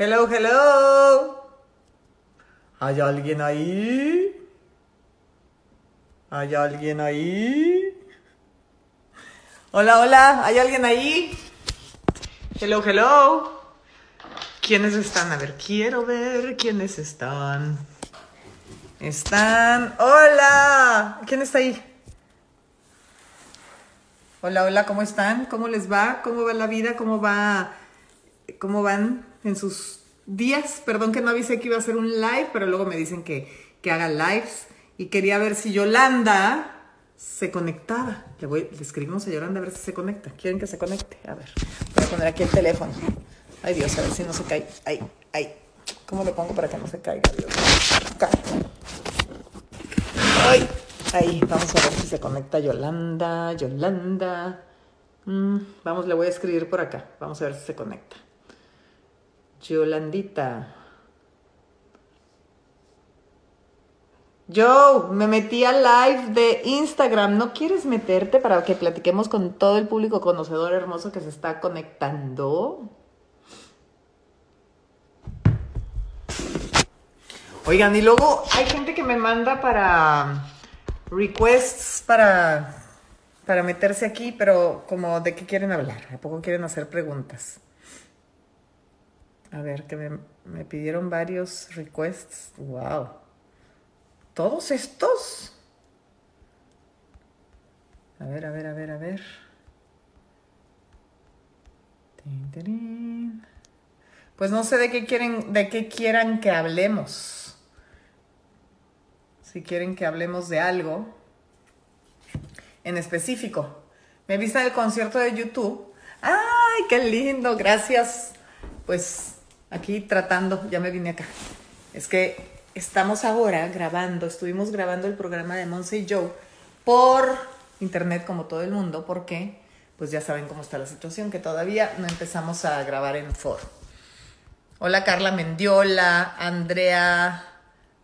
Hello, hello. ¿Hay alguien ahí? ¿Hay alguien ahí? Hola, hola, ¿hay alguien ahí? Hello, hello. ¿Quiénes están? A ver, quiero ver quiénes están. Están. ¡Hola! ¿Quién está ahí? Hola, hola, ¿cómo están? ¿Cómo les va? ¿Cómo va la vida? ¿Cómo va? ¿Cómo van en sus días? Perdón que no avisé que iba a hacer un live, pero luego me dicen que, que haga lives. Y quería ver si Yolanda se conectaba. Le, voy, le escribimos a Yolanda a ver si se conecta. ¿Quieren que se conecte? A ver, voy a poner aquí el teléfono. Ay Dios, a ver si no se cae. Ay, ay. ¿Cómo lo pongo para que no se caiga? Dios? Ay. Ahí, vamos a ver si se conecta Yolanda, Yolanda. Mm, vamos, le voy a escribir por acá. Vamos a ver si se conecta. Yolandita. Joe, me metí al live de Instagram. ¿No quieres meterte para que platiquemos con todo el público conocedor hermoso que se está conectando? Oigan, y luego hay gente que me manda para requests para, para meterse aquí, pero como de qué quieren hablar, ¿a poco quieren hacer preguntas? A ver, que me, me pidieron varios requests. Wow. ¿Todos estos? A ver, a ver, a ver, a ver. Pues no sé de qué quieren, de qué quieran que hablemos. Si quieren que hablemos de algo en específico. Me viste el concierto de YouTube. ¡Ay, qué lindo! Gracias. Pues aquí tratando, ya me vine acá. Es que estamos ahora grabando, estuvimos grabando el programa de Monse y Joe por internet como todo el mundo, porque pues ya saben cómo está la situación, que todavía no empezamos a grabar en foro. Hola Carla Mendiola, Andrea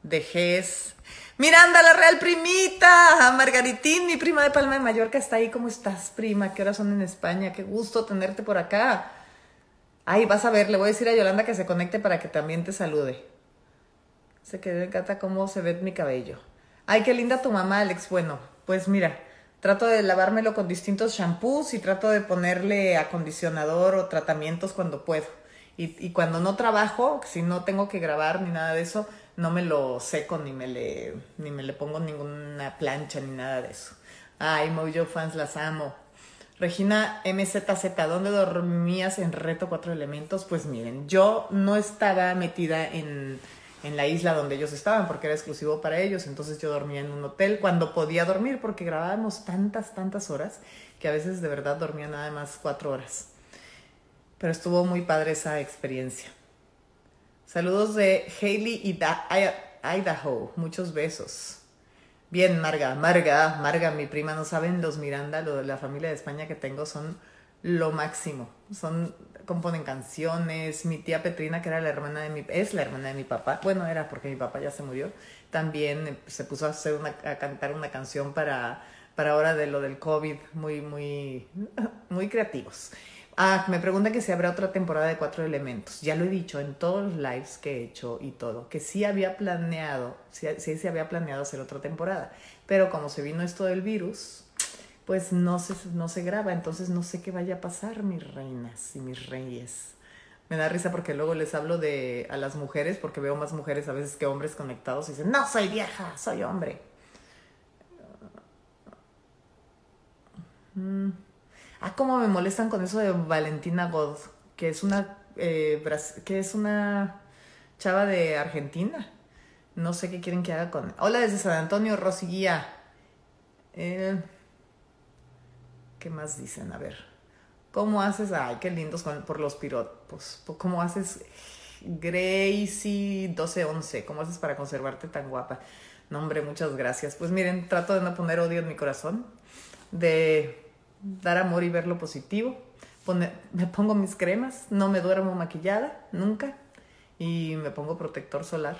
Dejes, Miranda la Real Primita, Margaritín, mi prima de Palma de Mallorca está ahí. ¿Cómo estás, prima? ¿Qué horas son en España? Qué gusto tenerte por acá. Ay, vas a ver, le voy a decir a Yolanda que se conecte para que también te salude. Se quedó encanta cómo se ve mi cabello. Ay, qué linda tu mamá, Alex. Bueno, pues mira, trato de lavármelo con distintos shampoos y trato de ponerle acondicionador o tratamientos cuando puedo. Y, y cuando no trabajo, si no tengo que grabar ni nada de eso, no me lo seco ni me le, ni me le pongo ninguna plancha ni nada de eso. Ay, Mojo fans, las amo. Regina MZZ, ¿dónde dormías en Reto Cuatro Elementos? Pues miren, yo no estaba metida en, en la isla donde ellos estaban porque era exclusivo para ellos, entonces yo dormía en un hotel cuando podía dormir porque grabábamos tantas, tantas horas que a veces de verdad dormía nada más cuatro horas. Pero estuvo muy padre esa experiencia. Saludos de Hailey y da Idaho. Muchos besos. Bien, Marga, Marga, Marga, mi prima, no saben los Miranda, lo de la familia de España que tengo son lo máximo. Son, componen canciones. Mi tía Petrina, que era la hermana de mi, es la hermana de mi papá. Bueno, era porque mi papá ya se murió. También se puso a hacer una, a cantar una canción para, para ahora de lo del COVID. Muy, muy, muy creativos. Ah, me pregunta que si habrá otra temporada de Cuatro Elementos. Ya lo he dicho en todos los lives que he hecho y todo, que sí había planeado, sí, se había planeado hacer otra temporada. Pero como se vino esto del virus, pues no se, no se graba. Entonces no sé qué vaya a pasar, mis reinas y mis reyes. Me da risa porque luego les hablo de a las mujeres, porque veo más mujeres a veces que hombres conectados y dicen, no soy vieja, soy hombre. Mm. Ah, cómo me molestan con eso de Valentina God, que es una eh, que es una chava de Argentina. No sé qué quieren que haga con. Hola desde San Antonio, Rosy Guía. Eh, ¿Qué más dicen? A ver. ¿Cómo haces? Ay, qué lindos por los piropos. ¿Cómo haces Gracie 1211? ¿Cómo haces para conservarte tan guapa? No, hombre, muchas gracias. Pues miren, trato de no poner odio en mi corazón. De dar amor y ver lo positivo. me pongo mis cremas, no me duermo maquillada, nunca. Y me pongo protector solar.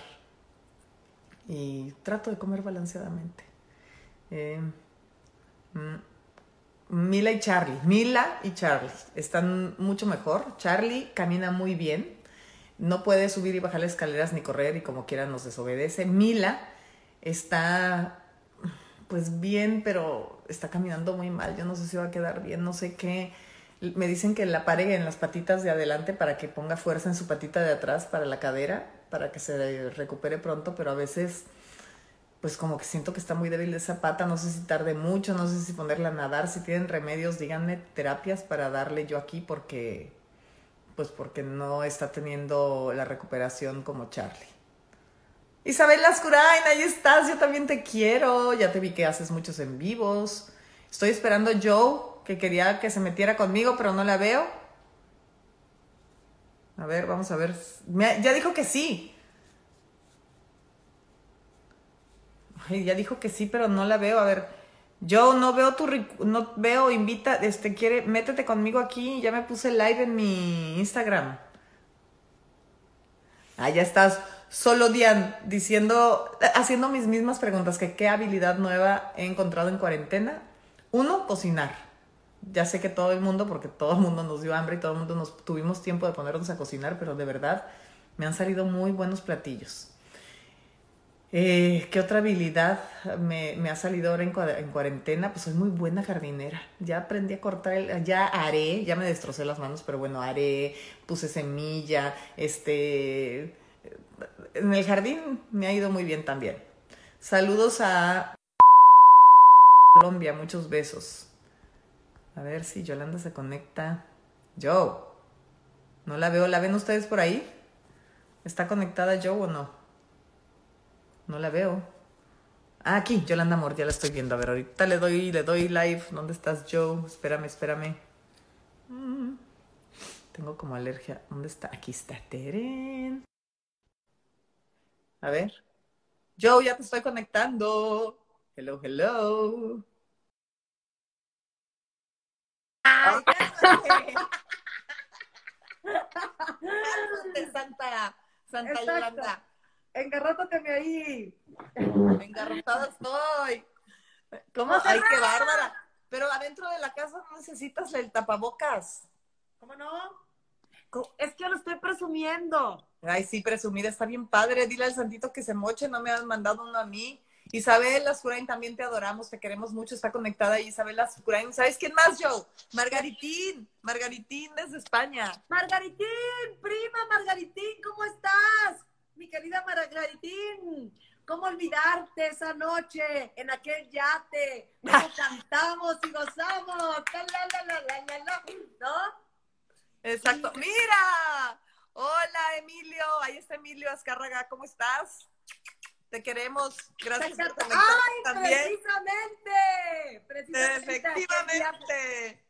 Y trato de comer balanceadamente. Eh, mm, Mila y Charlie. Mila y Charlie están mucho mejor. Charlie camina muy bien. no puede subir y bajar las escaleras ni correr y como quiera nos desobedece. Mila está pues bien, pero está caminando muy mal. Yo no sé si va a quedar bien, no sé qué. Me dicen que la pare en las patitas de adelante para que ponga fuerza en su patita de atrás para la cadera, para que se recupere pronto, pero a veces pues como que siento que está muy débil de esa pata, no sé si tarde mucho, no sé si ponerla a nadar, si tienen remedios, díganme terapias para darle yo aquí porque pues porque no está teniendo la recuperación como Charlie. Isabel Lascurain, ahí estás, yo también te quiero, ya te vi que haces muchos en vivos. Estoy esperando a Joe, que quería que se metiera conmigo, pero no la veo. A ver, vamos a ver. ya dijo que sí. Ay, ya dijo que sí, pero no la veo. A ver, yo no veo tu, no veo, invita, este, quiere, métete conmigo aquí. Ya me puse live en mi Instagram. Ah, ya estás. Solo Dian, diciendo, haciendo mis mismas preguntas, que qué habilidad nueva he encontrado en cuarentena. Uno, cocinar. Ya sé que todo el mundo, porque todo el mundo nos dio hambre y todo el mundo nos tuvimos tiempo de ponernos a cocinar, pero de verdad me han salido muy buenos platillos. Eh, ¿Qué otra habilidad me, ha salido ahora en, cuarentena? Pues soy muy buena jardinera. Ya aprendí a cortar, ya haré, ya me destrocé las manos, pero bueno, haré, puse semilla, este... En el jardín me ha ido muy bien también. Saludos a Colombia, muchos besos. A ver si Yolanda se conecta. Joe. No la veo, ¿la ven ustedes por ahí? ¿Está conectada Joe o no? No la veo. Ah, aquí, Yolanda Amor, ya la estoy viendo. A ver, ahorita le doy, le doy live. ¿Dónde estás, Joe? Espérame, espérame. Mm. Tengo como alergia. ¿Dónde está? Aquí está Teren. A ver. Joe, ya te estoy conectando. Hello, hello. ¡Ay, Santa, Santa Yolanda. Engarrótate ahí. Engarrotada estoy. ¿Cómo? Ay, qué bárbara. Pero adentro de la casa no necesitas el tapabocas. ¿Cómo no? Es que lo estoy presumiendo. Ay, sí, presumida, está bien padre. Dile al santito que se moche, no me han mandado uno a mí. Isabel Ascurain, también te adoramos, te queremos mucho, está conectada ahí Isabel Ascurain. ¿Sabes quién más, Joe? Margaritín, Margaritín desde España. Margaritín, prima Margaritín, ¿cómo estás? mi querida Margaritín, ¿cómo olvidarte esa noche en aquel yate? ¿Cómo cantamos y gozamos? ¿No? Exacto. Mira, hola Emilio, ahí está Emilio Azcárraga, ¿cómo estás? Te queremos. Gracias por ¡Ay, precisamente! Precisamente. Efectivamente.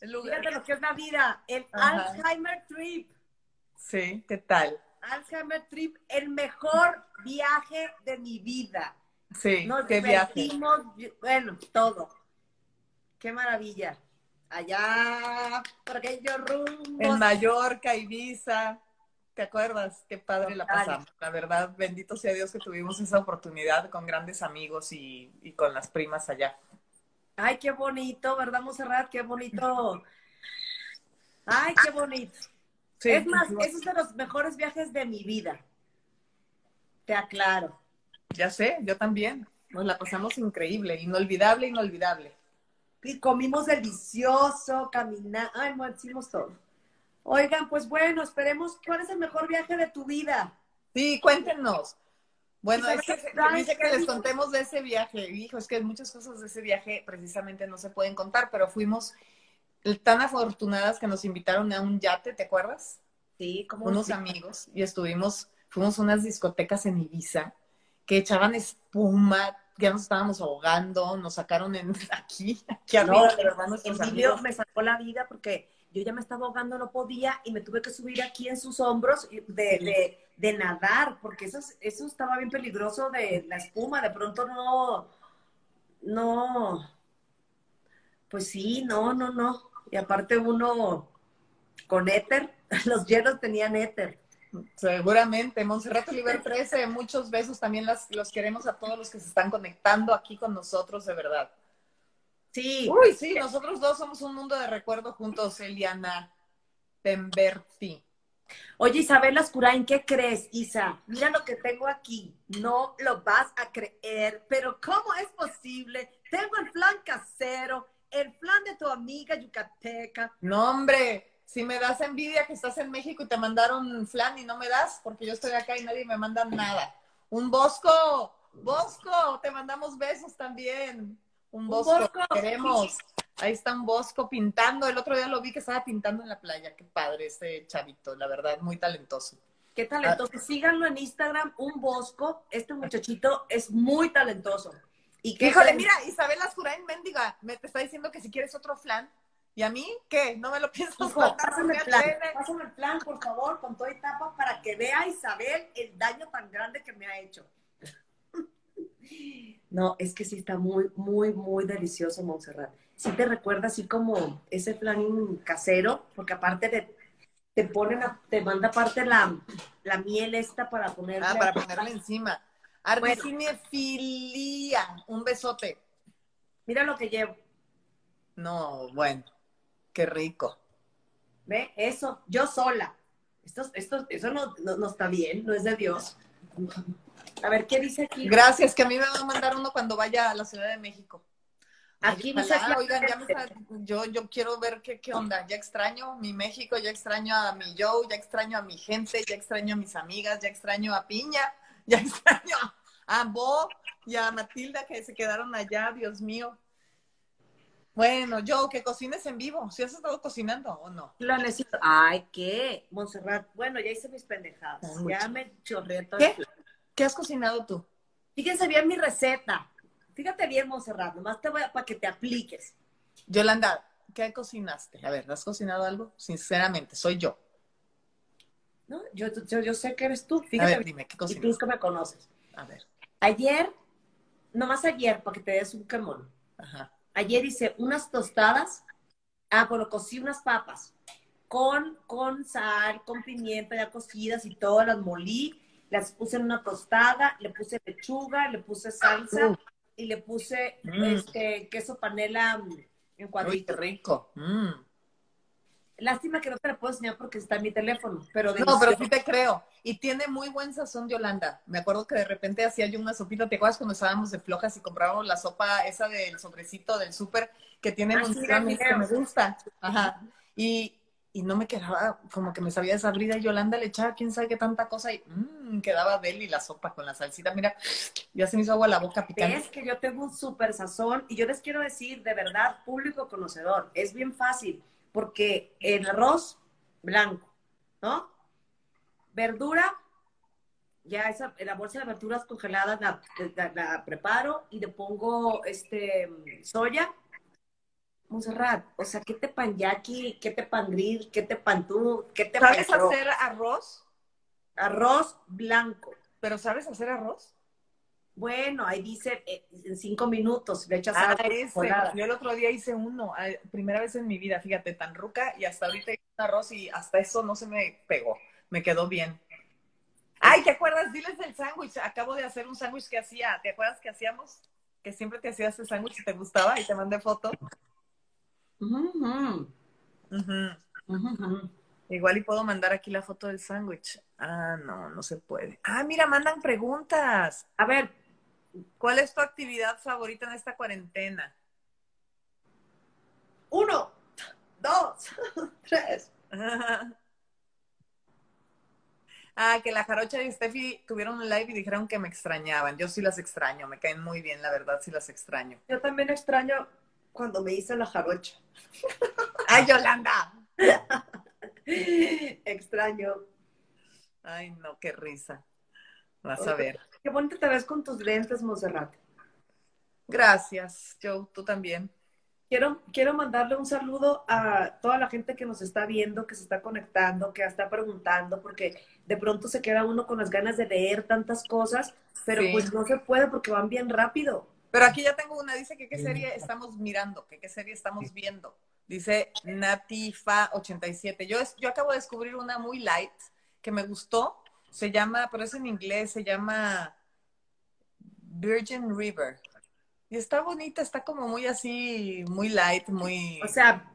Fíjate lo que es la vida, el Alzheimer Trip. Sí, ¿qué tal? Alzheimer Trip, el mejor viaje de mi vida. Sí, qué viaje. Bueno, todo. Qué maravilla. Allá, por aquellos rumbos. En Mallorca, Ibiza. ¿Te acuerdas? Qué padre la pasamos. La verdad, bendito sea Dios que tuvimos esa oportunidad con grandes amigos y, y con las primas allá. Ay, qué bonito, ¿verdad, Monserrat? Qué bonito. Ay, qué bonito es más, es de los mejores viajes de mi vida. Te aclaro. Ya sé, yo también. Nos la pasamos increíble, inolvidable, inolvidable. Y comimos delicioso, caminamos, ay, no, hicimos todo. Oigan, pues bueno, esperemos, ¿cuál es el mejor viaje de tu vida? Sí, cuéntenos. Bueno, es que dice que les contemos de ese viaje. Hijo, es que muchas cosas de ese viaje precisamente no se pueden contar, pero fuimos tan afortunadas que nos invitaron a un yate, ¿te acuerdas? Sí, como unos amigos y estuvimos, fuimos a unas discotecas en Ibiza que echaban espuma, ya nos estábamos ahogando, nos sacaron en, aquí, aquí arriba, no, de verdad, nuestros me sacó la vida porque yo ya me estaba ahogando, no podía, y me tuve que subir aquí en sus hombros de, de, de nadar, porque eso, eso estaba bien peligroso de la espuma, de pronto no, no, pues sí, no, no, no. Y aparte uno con éter, los hielos tenían éter. Seguramente, Monserrat Oliver 13, muchos besos, también las, los queremos a todos los que se están conectando aquí con nosotros, de verdad. Sí. Uy, sí, nosotros dos somos un mundo de recuerdo juntos, Eliana Pemberti. Oye, Isabel Ascurain, ¿qué crees, Isa? Mira lo que tengo aquí. No lo vas a creer, pero ¿cómo es posible? Tengo el plan casero, el plan de tu amiga yucateca. No, hombre, si me das envidia que estás en México y te mandaron flan y no me das, porque yo estoy acá y nadie me manda nada. Un Bosco, Bosco, te mandamos besos también. Un Bosco, queremos. Ahí está un Bosco pintando. El otro día lo vi que estaba pintando en la playa. Qué padre ese chavito, la verdad, muy talentoso. Qué talentoso. Ah. Síganlo en Instagram, un Bosco. Este muchachito es muy talentoso. Y Híjole, mira, Isabel Ascurain Mendiga me te está diciendo que si quieres otro flan. ¿Y a mí qué? No me lo pienso Pásame el plan, pásame el plan, por favor, con toda etapa, para que vea Isabel el daño tan grande que me ha hecho. No, es que sí está muy, muy, muy delicioso, Montserrat. Sí te recuerda así como ese plan casero, porque aparte de, te ponen, te manda aparte la, la miel esta para ponerle. Ah, para ponerle encima. Arbicinefilia, un besote. Mira lo que llevo. No, bueno, qué rico. ¿Ve? Eso, yo sola. Esto, esto, eso no, no está bien, no es de Dios. A ver, ¿qué dice aquí? Gracias, que a mí me van a mandar uno cuando vaya a la Ciudad de México. Aquí dice oigan, ya me yo, yo quiero ver qué, qué onda. Ya extraño mi México, ya extraño a mi Joe, ya extraño a mi gente, ya extraño a mis amigas, ya extraño a Piña, ya extraño a Bo y a Matilda que se quedaron allá, Dios mío. Bueno, Joe, que cocines en vivo. ¿Si has estado cocinando o no? Lo necesito. Ay, ¿qué? Montserrat, bueno, ya hice mis pendejadas. ya me chorré todo ¿Qué? ¿Qué has cocinado tú? Fíjense bien mi receta. Fíjate bien, Monserrat, nomás te voy a para que te apliques. Yolanda, ¿qué cocinaste? A ver, ¿has cocinado algo? Sinceramente, soy yo. No, yo, yo, sé que eres tú. Fíjate. A ver, dime, ¿qué cocinaste? Y tú que me conoces. A ver. Ayer, nomás ayer, para que te des un quemón. Ajá. Ayer hice unas tostadas. Ah, bueno, cocí unas papas con, con sal, con pimienta ya cocidas y todas las molí las puse en una tostada, le puse lechuga, le puse salsa y le puse mm. este queso panela mm, en cuadritos. Uy, rico. Mm. Lástima que no te la puedo enseñar porque está en mi teléfono, pero No, pero sí te creo. Y tiene muy buen sazón Yolanda. Me acuerdo que de repente hacía yo una sopita, ¿te acuerdas cuando estábamos de flojas y comprábamos la sopa esa del sobrecito del súper que tiene ah, que me gusta? Ajá. Y, y no me quedaba, como que me sabía desabrida. Yolanda le echaba quién sabe qué tanta cosa y mmm, quedaba deli la sopa con la salsita. Mira, ya se me hizo agua la boca picante. Es que yo tengo un súper sazón y yo les quiero decir, de verdad, público conocedor, es bien fácil porque el arroz blanco, ¿no? Verdura, ya esa, la bolsa de verduras congeladas la, la preparo y le pongo este soya Monserrat, o sea, ¿qué te pan yaqui? ¿Qué te pan grill? ¿Qué te pan tú? ¿Qué te ¿Sabes hacer arroz? Arroz blanco. ¿Pero sabes hacer arroz? Bueno, ahí dice eh, en cinco minutos, le echas ah, Yo el otro día hice uno, primera vez en mi vida, fíjate, tan ruca, y hasta ahorita hice un arroz y hasta eso no se me pegó, me quedó bien. Ay, ¿te acuerdas? Diles del sándwich, acabo de hacer un sándwich que hacía, ¿te acuerdas que hacíamos? Que siempre te hacías ese sándwich y te gustaba y te mandé foto. Igual y puedo mandar aquí la foto del sándwich. Ah, no, no se puede. Ah, mira, mandan preguntas. A ver, ¿cuál es tu actividad favorita en esta cuarentena? Uno, dos, tres. Ah, que la jarocha y Steffi tuvieron un live y dijeron que me extrañaban. Yo sí las extraño, me caen muy bien, la verdad, sí las extraño. Yo también extraño cuando me hice la jarocha. ¡Ay, Yolanda! Extraño. Ay, no, qué risa. Vas a ver. Qué bonita te ves con tus lentes, Monserrat. Gracias, Joe, tú también. Quiero, quiero mandarle un saludo a toda la gente que nos está viendo, que se está conectando, que está preguntando, porque de pronto se queda uno con las ganas de leer tantas cosas, pero pues no se puede porque van bien rápido. Pero aquí ya tengo una, dice que qué serie estamos mirando, que qué serie estamos viendo. Dice Natifa87. Yo, yo acabo de descubrir una muy light que me gustó. Se llama, pero es en inglés, se llama Virgin River. Y está bonita, está como muy así, muy light, muy... O sea,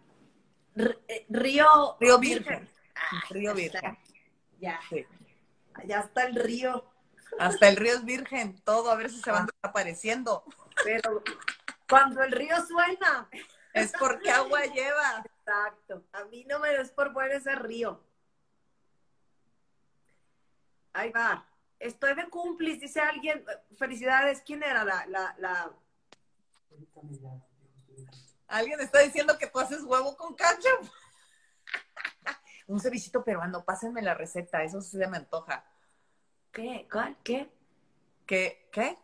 eh, río... Río Virgen. Río Virgen. Ya. Ya está el río. Hasta el río es virgen, todo, a ver si se van ah. desapareciendo. Pero cuando el río suena. Es porque agua lleva. Exacto. A mí no me des por bueno ese río. Ahí va. Estoy de cumplis, dice alguien. Felicidades. ¿Quién era la, la, la... Alguien está diciendo que tú haces huevo con ketchup. Un cevichito peruano, pásenme la receta, eso se me antoja. ¿Qué? ¿Cuál? ¿Qué? ¿Qué? ¿Qué?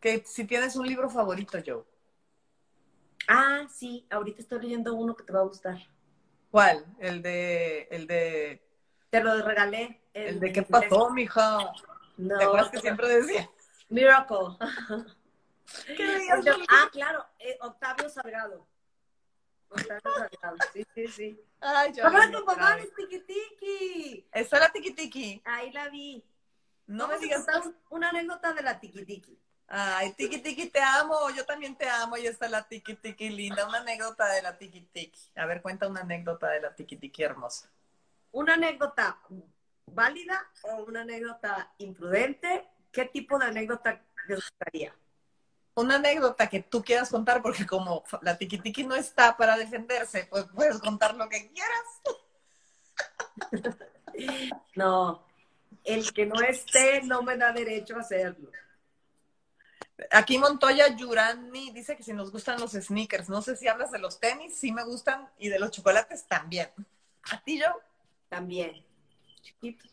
Que si tienes un libro favorito, Joe. Ah, sí, ahorita estoy leyendo uno que te va a gustar. ¿Cuál? El de, el de. Te lo regalé. El, de qué pasó, mija. No. ¿Te acuerdas que siempre decía? Miracle. ¿Qué ah, claro, eh, Octavio Salgado. Octavio Salgado, sí, sí, sí. Ay, yo. Mamá, tu mamá es tiki. ¿Esa es la tiki? Ahí la vi. No me digas. Una anécdota de la tiki. Ay, tiki tiki, te amo, yo también te amo, y está la tiki tiki linda, una anécdota de la tiki tiki. A ver, cuenta una anécdota de la tiki tiki hermosa. ¿Una anécdota válida o una anécdota imprudente? ¿Qué tipo de anécdota te gustaría? Una anécdota que tú quieras contar, porque como la tiki tiki no está para defenderse, pues puedes contar lo que quieras. No, el que no esté no me da derecho a hacerlo. Aquí Montoya Yurani dice que si nos gustan los sneakers, no sé si hablas de los tenis, sí me gustan, y de los chocolates también. ¿A ti, yo? También. Chiquitos.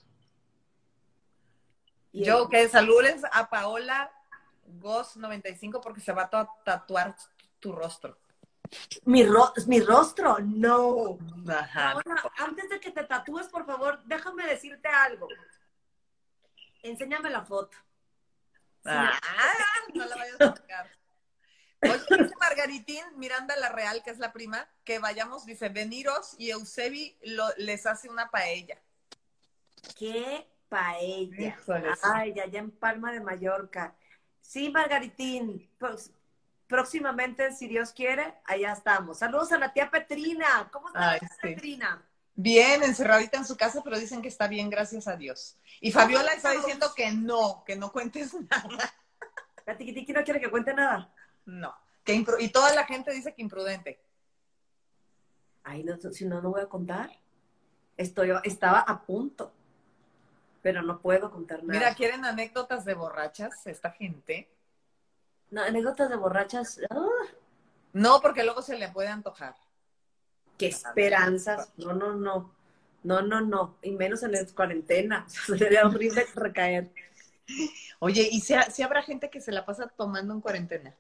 Yo, que saludes a Paola Goss 95 porque se va a tatuar tu rostro. Mi, mi rostro, no. Ajá. antes de que te tatúes, por favor, déjame decirte algo. Enséñame la foto. Ah, no la vayas a tocar. Oye, dice Margaritín Miranda La Real, que es la prima, que vayamos, dice, veniros y Eusebi les hace una paella. ¿Qué paella? Ay, allá en Palma de Mallorca. Sí, Margaritín, pues, próximamente, si Dios quiere, allá estamos. Saludos a la tía Petrina. ¿Cómo está la tía Petrina? Bien, encerradita en su casa, pero dicen que está bien, gracias a Dios. Y Fabiola está diciendo que no, que no cuentes nada. ¿La tiquitiqui no quiere que cuente nada? No. Que y toda la gente dice que imprudente. Ay, no, si no, no voy a contar. Estoy, estaba a punto, pero no puedo contar nada. Mira, ¿quieren anécdotas de borrachas esta gente? No, anécdotas de borrachas. Ah. No, porque luego se le puede antojar qué esperanzas. No, no, no. No, no, no. Y menos en la cuarentena. Sería horrible recaer. Oye, ¿y si, si, habrá gente que se la pasa tomando en cuarentena?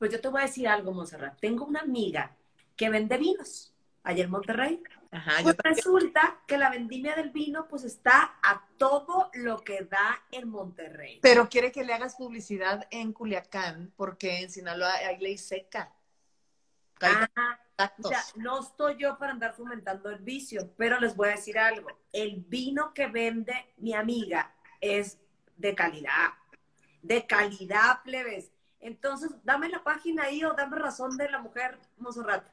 Pues yo te voy a decir algo, Monserrat. Tengo una amiga que vende vinos allá en Monterrey. Ajá, pues resulta que la vendimia del vino pues está a todo lo que da en Monterrey. Pero quiere que le hagas publicidad en Culiacán porque en Sinaloa hay ley seca. Ah, no estoy yo para andar fomentando el vicio, pero les voy a decir algo. El vino que vende mi amiga es de calidad. De calidad, plebes. Entonces, dame la página ahí o dame razón de la mujer Monserrat.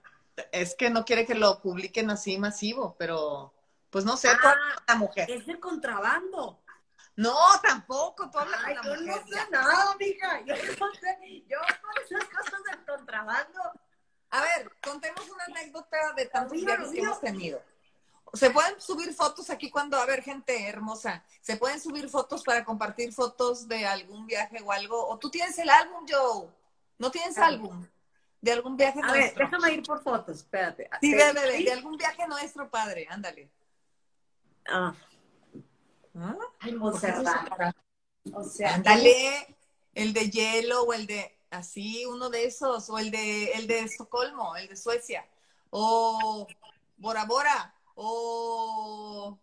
Es que no quiere que lo publiquen así masivo, pero pues no sé, ah, la mujer. Es de contrabando. No, tampoco, tú Ay, yo no sé nada, mija. Yo no sé, yo con esas cosas del contrabando a ver, contemos una anécdota de tantos viajes que hemos tenido. Se pueden subir fotos aquí cuando, a ver, gente hermosa, se pueden subir fotos para compartir fotos de algún viaje o algo. O tú tienes el álbum, Joe. ¿No tienes ah. álbum? De algún viaje a Ver, déjame ir por fotos, espérate. Sí, de, de, algún viaje nuestro, padre, ándale. Ah. ¿Ah? Ay, o sea, ándale, el de hielo o el de así uno de esos, o el de, el de Estocolmo, el de Suecia, o Bora Bora, o...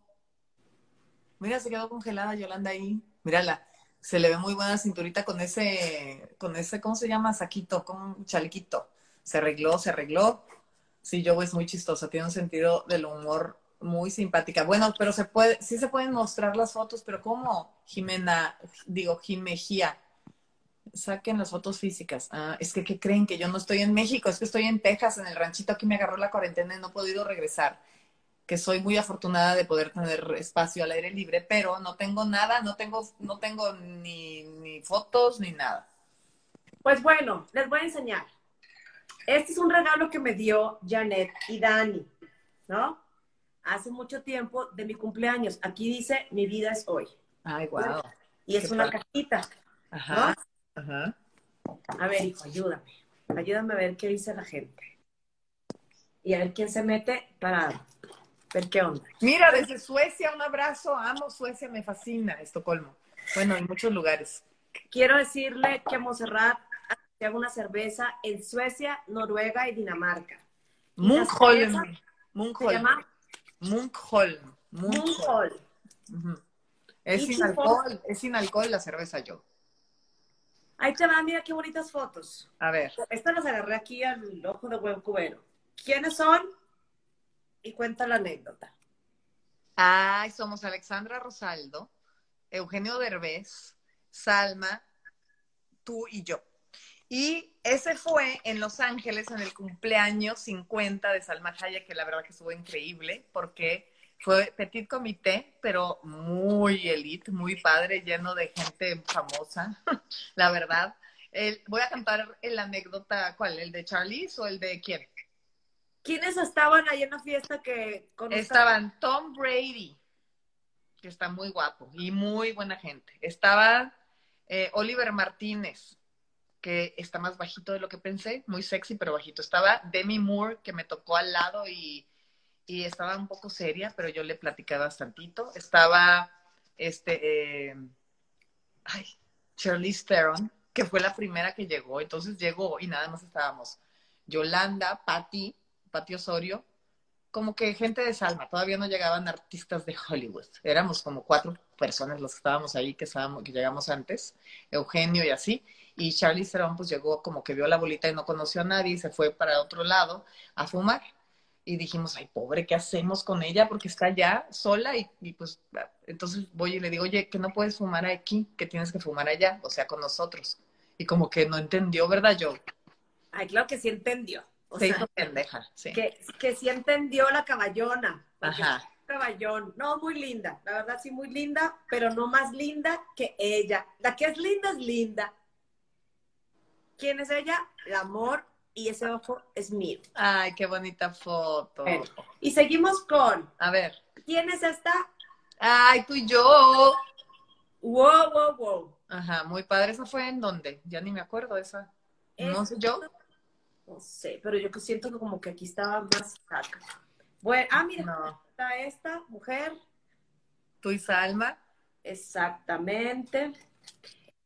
Mira, se quedó congelada Yolanda ahí, mírala, se le ve muy buena cinturita con ese, con ese, ¿cómo se llama? Saquito, con un chalequito. Se arregló, se arregló. Sí, yo es muy chistosa, tiene un sentido del humor muy simpática. Bueno, pero se puede, sí se pueden mostrar las fotos, pero ¿cómo? Jimena, digo, Jimejía, saquen las fotos físicas. Ah, es que, ¿qué creen? Que yo no estoy en México, es que estoy en Texas, en el ranchito aquí me agarró la cuarentena y no he podido regresar. Que soy muy afortunada de poder tener espacio al aire libre, pero no tengo nada, no tengo, no tengo ni, ni fotos ni nada. Pues bueno, les voy a enseñar. Este es un regalo que me dio Janet y Dani, ¿no? Hace mucho tiempo de mi cumpleaños. Aquí dice, mi vida es hoy. Ay, wow. Y es Qué una padre. cajita. Ajá, ajá. A ver, hijo, ayúdame. Ayúdame a ver qué dice la gente. Y a ver quién se mete para ver qué onda. Mira, desde Suecia, un abrazo. Amo Suecia, me fascina Estocolmo. Bueno, en muchos lugares. Quiero decirle que Monserrat hace una cerveza en Suecia, Noruega y Dinamarca. Munkholm. Munkholm. llama Munkholm. Munkholm. Es sin alcohol, es sin alcohol la cerveza yo. Ahí te va, mira qué bonitas fotos. A ver. Estas las agarré aquí al ojo de buen cubero. ¿Quiénes son? Y cuenta la anécdota. Ay, somos Alexandra Rosaldo, Eugenio Derbez, Salma, tú y yo. Y ese fue en Los Ángeles en el cumpleaños 50 de Salma Hayek, que la verdad que estuvo increíble porque fue petit comité, pero muy elite, muy padre, lleno de gente famosa, la verdad. Voy a cantar el anécdota, ¿cuál? ¿El de Charlize o el de quién? ¿Quiénes estaban ahí en la fiesta que con Estaban Tom Brady, que está muy guapo y muy buena gente. Estaba eh, Oliver Martínez, que está más bajito de lo que pensé, muy sexy, pero bajito. Estaba Demi Moore, que me tocó al lado y, y estaba un poco seria, pero yo le platicaba bastantito. Estaba este, eh, ay, Charlize Theron, que fue la primera que llegó. Entonces llegó y nada más estábamos Yolanda, Patty, Patty Osorio, como que gente de Salma, todavía no llegaban artistas de Hollywood. Éramos como cuatro personas los que estábamos ahí, que, estábamos, que llegamos antes, Eugenio y así. Y Charlie Theron pues llegó como que vio la bolita y no conoció a nadie y se fue para otro lado a fumar. Y dijimos, ay, pobre, ¿qué hacemos con ella? Porque está ya sola y, pues entonces voy y le digo, oye, que no puedes fumar aquí, que tienes que fumar allá, o sea, con nosotros. Y como que no entendió, ¿verdad, Joe? Ay, claro que sí entendió. O Se sea, hizo pendeja, sí. que, que sí entendió la caballona. Ajá. Caballón. No, muy linda. La verdad, sí, muy linda, pero no más linda que ella. La que es linda es linda. ¿Quién es ella? El amor y ese ojo es mío. Ay, qué bonita foto. Bueno. Y seguimos con, A ver. ¿quién es esta? Ay, tú y yo. Wow, wow, wow. Ajá, muy padre. ¿Esa fue en dónde? Ya ni me acuerdo esa. No Es- sé yo. No sé, pero yo que siento que como que aquí estaba más acá. Bueno, ah, mira, No. está esta mujer. Tú y Salma. Exactamente.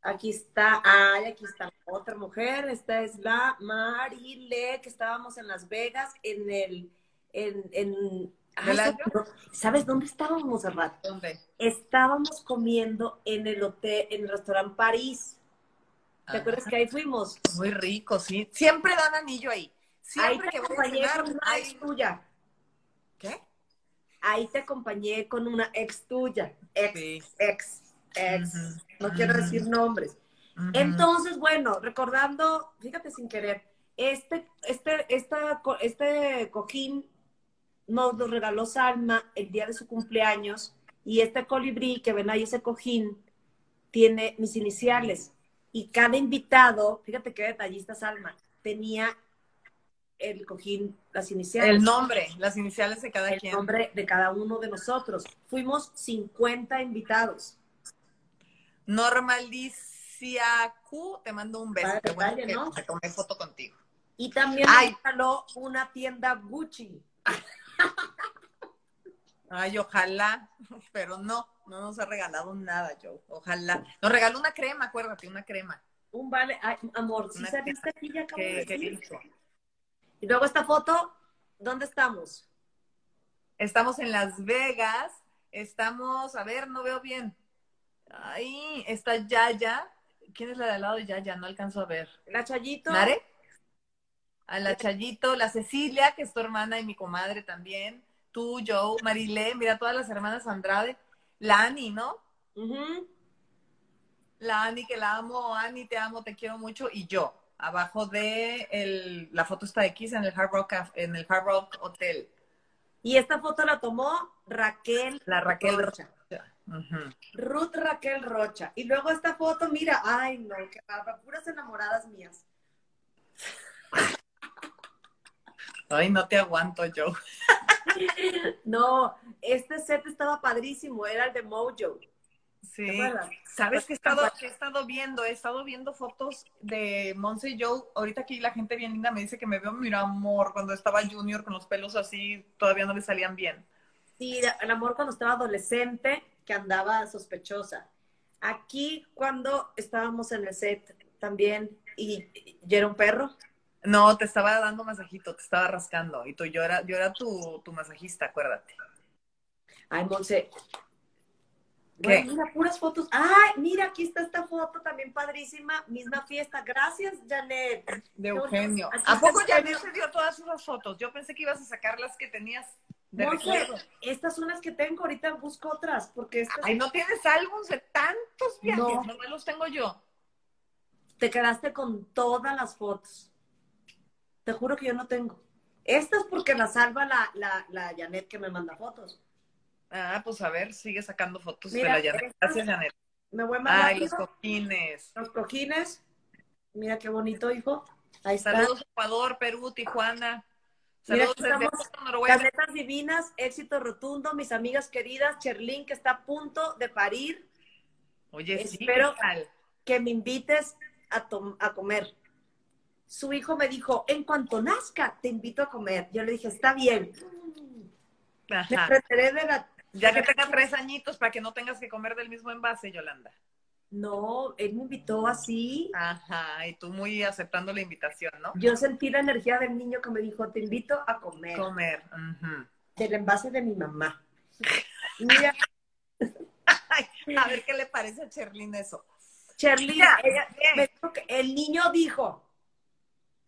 Aquí está, ay, aquí está otra mujer. Esta es la Marile, que estábamos en Las Vegas, en el, en, en, ay. ¿sabes dónde estábamos, Monserrat? ¿Dónde? Estábamos comiendo en el hotel, en el restaurante París. ¿Te Ajá. acuerdas que ahí fuimos? Muy rico, sí. Siempre dan anillo ahí. Ahí Siempre te que voy a cenar, con una ex tuya. ¿Qué? Ahí te acompañé con una ex tuya. Ex, Sí. ex, ex. No quiero decir nombres. Entonces, bueno, recordando, fíjate sin querer, este, este, esta, este cojín nos lo regaló Salma el día de su cumpleaños y este colibrí que ven ahí, ese cojín, tiene mis iniciales. Y cada invitado, fíjate qué detallista Salma, tenía el cojín, las iniciales. El nombre, las iniciales de cada el quien. nombre de cada uno de nosotros. Fuimos 50 invitados. Normalicia Q, te mando un beso. Qué bueno que ¿no? tomé foto contigo. Y también Ay. regaló una tienda Gucci. Ay, ojalá, pero no, no nos ha regalado nada, Joe. Ojalá. Nos regaló una crema, acuérdate, una crema. Un vale, ay, amor, si Una saliste aquí ya acabo de ¿Qué, qué decir. hizo? Y luego esta foto, ¿dónde estamos? Estamos en Las Vegas. Estamos, a ver, no veo bien. Ahí está Yaya. ¿Quién es la de al lado de Yaya? No alcanzo a ver. La Chayito. ¿Nare? A la Chayito, la Cecilia, que es tu hermana y mi comadre también. Tú, Joe, Marilé, mira todas las hermanas Andrade. La Ani, ¿no? La Ani, que la amo. Ani, te amo, te quiero mucho. Y yo, abajo de el, la foto está de Kiss en el Hard Rock, en el Hard Rock Hotel. Y esta foto la tomó Raquel. La Raquel Rocha. Ruth Raquel Rocha. Y luego esta foto, mira, ay no, qué barba, puras enamoradas mías. Ay, no te aguanto yo. No, este set estaba padrísimo, era el de Mojo. Sí. ¿Sabes qué he estado, he estado viendo? He estado viendo fotos de Monse y Joe. Ahorita aquí la gente bien linda me dice que me veo, mira, amor, cuando estaba Junior con los pelos así, todavía no le salían bien. Sí, el amor cuando estaba adolescente, que andaba sospechosa. Aquí, cuando estábamos en el set también, y, y era un perro. No, te estaba dando masajito, te estaba rascando. Y tú, yo era, yo era tu, tu masajista, acuérdate. Ay, Monse, mira, puras fotos. Ay, mira, aquí está esta foto también padrísima. Misma fiesta. Gracias, Janet. De Eugenio. ¿A poco Janet se dio todas esas fotos? Yo pensé que ibas a sacar las que tenías de no estas son las que tengo. Ahorita busco otras. porque estas... Ay, ¿no tienes álbumes de tantos viajes? No. no me los tengo yo. Te quedaste con todas las fotos. Te juro que yo no tengo. Estas porque la salva la, la, la Janet que me manda fotos. Ah, pues a ver, sigue sacando fotos de la Janet. Gracias, Janet. Me voy más Ay, los cojines. Los cojines. Mira qué bonito, hijo. Ahí está. Saludos Ecuador, Perú, Tijuana. Saludos Mira, desde divinas, éxito rotundo, mis amigas queridas, Cherlin, que está a punto de parir. Oye, Espero que me invites a, a comer. Su hijo me dijo, en cuanto nazca, te invito a comer. Yo le dije, está bien. Ajá. Me de la ya que tenga tres añitos para que no tengas que comer del mismo envase, Yolanda. No, él me invitó así. Ajá, y tú muy aceptando la invitación, ¿no? Yo sentí la energía del niño que me dijo, te invito a comer. Comer. Del envase de mi mamá. Mira. a ver qué le parece a Cherlin eso. Cherlin, el niño dijo,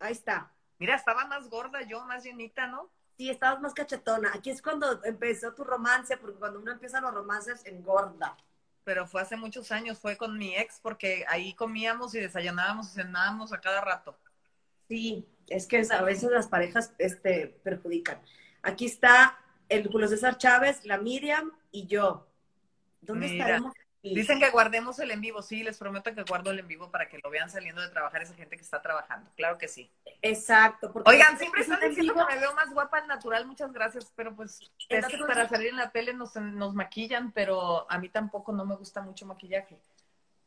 ahí está. Mira, estaba más gorda yo, más llenita, ¿no? Sí, estabas más cachetona. Aquí es cuando empezó tu romance, porque cuando uno empieza los romances, engorda. Pero fue hace muchos años, fue con mi ex, porque ahí comíamos y desayunábamos y cenábamos a cada rato. Sí, es que a veces las parejas este, perjudican. Aquí está el Julio César Chávez, la Miriam y yo. ¿Dónde estaremos? Dicen que guardemos el en vivo, sí, les prometo que guardo el en vivo para que lo vean saliendo de trabajar esa gente que está trabajando, claro que sí. Exacto. Oigan, siempre están diciendo que me veo más guapa al natural, muchas gracias, pero pues para salir en la tele nos, nos maquillan, pero a mí tampoco no me gusta mucho maquillaje.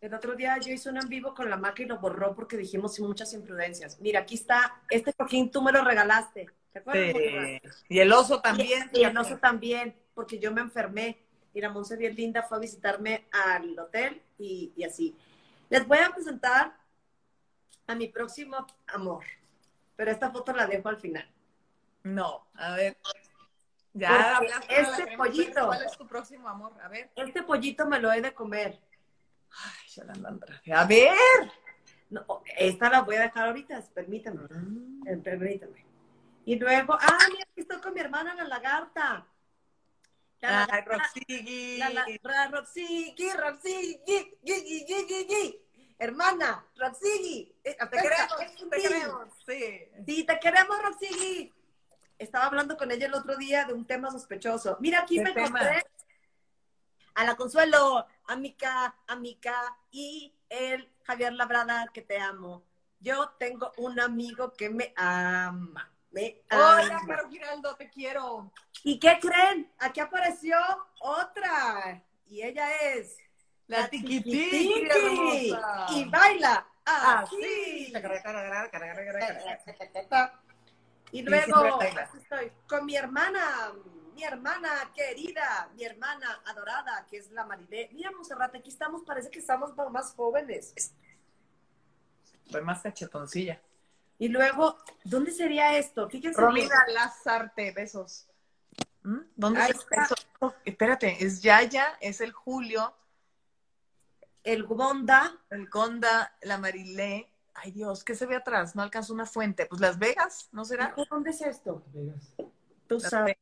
El otro día yo hice un en vivo con la marca y lo borró porque dijimos muchas imprudencias. Mira, aquí está, este cojín tú me lo regalaste, ¿te acuerdas? Sí. Y el oso también. y el oso también, porque yo me enfermé y la Monse bien linda fue a visitarme al hotel y, así. Les voy a presentar a mi próximo amor, pero esta foto la dejo al final. No, a ver. Ya este pollito. ¿Cuál es tu próximo amor? A ver. Este pollito me lo he de comer. Ay, A ver. No, esta la voy a dejar ahorita, permítame. Mm. Eh, permítame. Y luego, ah, mira, aquí estoy con mi hermana la lagarta. La, la, Roxigi. La, Roxigi, Roxigi, hermana, Roxigi. Eh, te queremos, te queremos, sí. Sí, te queremos, Roxigi. Estaba hablando con ella el otro día de un tema sospechoso. Mira, aquí me encontré a la Consuelo, a Mica, a Mica y el Javier Labrada, que te amo. Yo tengo un amigo que me ama. Hola, Caro Giraldo, te quiero. ¿Y qué creen? Aquí apareció otra. Y ella es la, la tiquitiki. Y baila así. Y luego estoy con mi hermana, mi hermana querida, mi hermana adorada, que es la Marilé. Mira, Monserrate, aquí estamos, parece que estamos más jóvenes. Estoy más cachetoncilla. Y luego, ¿dónde sería esto? Fíjense. Romina Lazarte, besos. ¿Mm? ¿Dónde está? Eso? espérate, es Yaya, es el Julio. El Gonda. El Gonda, la Marilé. Ay Dios, ¿qué se ve atrás? No alcanzo una fuente. Pues Las Vegas, ¿no será? ¿Dónde es esto? Vegas. Tú sabes.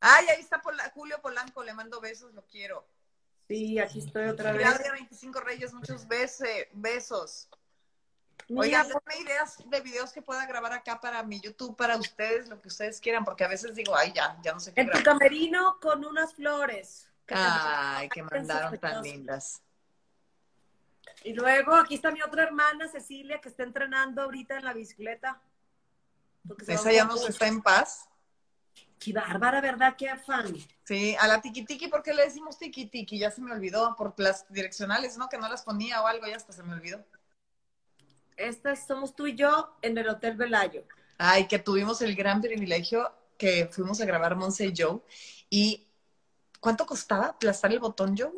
Ay, ahí está Julio Polanco, le mando besos, lo quiero. Sí, aquí estoy otra vez. Claudia 25 Reyes, muchos besos. besos. Oigan, denme ideas de videos que pueda grabar acá para mi YouTube, para ustedes, lo que ustedes quieran, porque a veces digo, ay, ya, ya no sé qué En tu camerino con unas flores. Ay, que mandaron tan lindas. Y luego aquí está mi otra hermana, Cecilia, que está entrenando ahorita en la bicicleta. Esa ya nos está en paz. Qué bárbara, ¿verdad? Qué afán. Sí, a la tiki, ¿por qué le decimos tiki? Ya se me olvidó, por las direccionales, ¿no? Que no las ponía o algo, ya hasta se me olvidó. Estas somos tú y yo en el Hotel Velayo. Ay, que tuvimos el gran privilegio que fuimos a grabar Monse y Joe. ¿Y cuánto costaba aplastar el botón, Joe?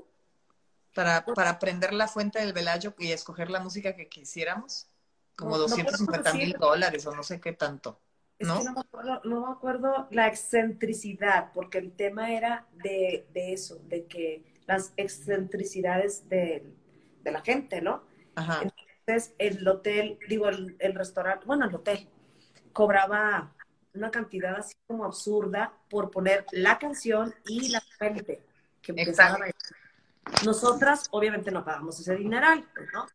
Para, para prender la fuente del Velayo y escoger la música que quisiéramos. Como 250 mil dólares o no sé qué tanto. ¿no? Es que no me, acuerdo, no me acuerdo la excentricidad, porque el tema era de, de eso, de que las excentricidades de, de la gente, ¿no? Ajá. Entonces, el hotel, digo, el, el, restaurante, bueno, el hotel, cobraba una cantidad así como absurda por poner la canción y la gente que empezaba Nosotras, obviamente, no pagamos ese dineral, ¿no?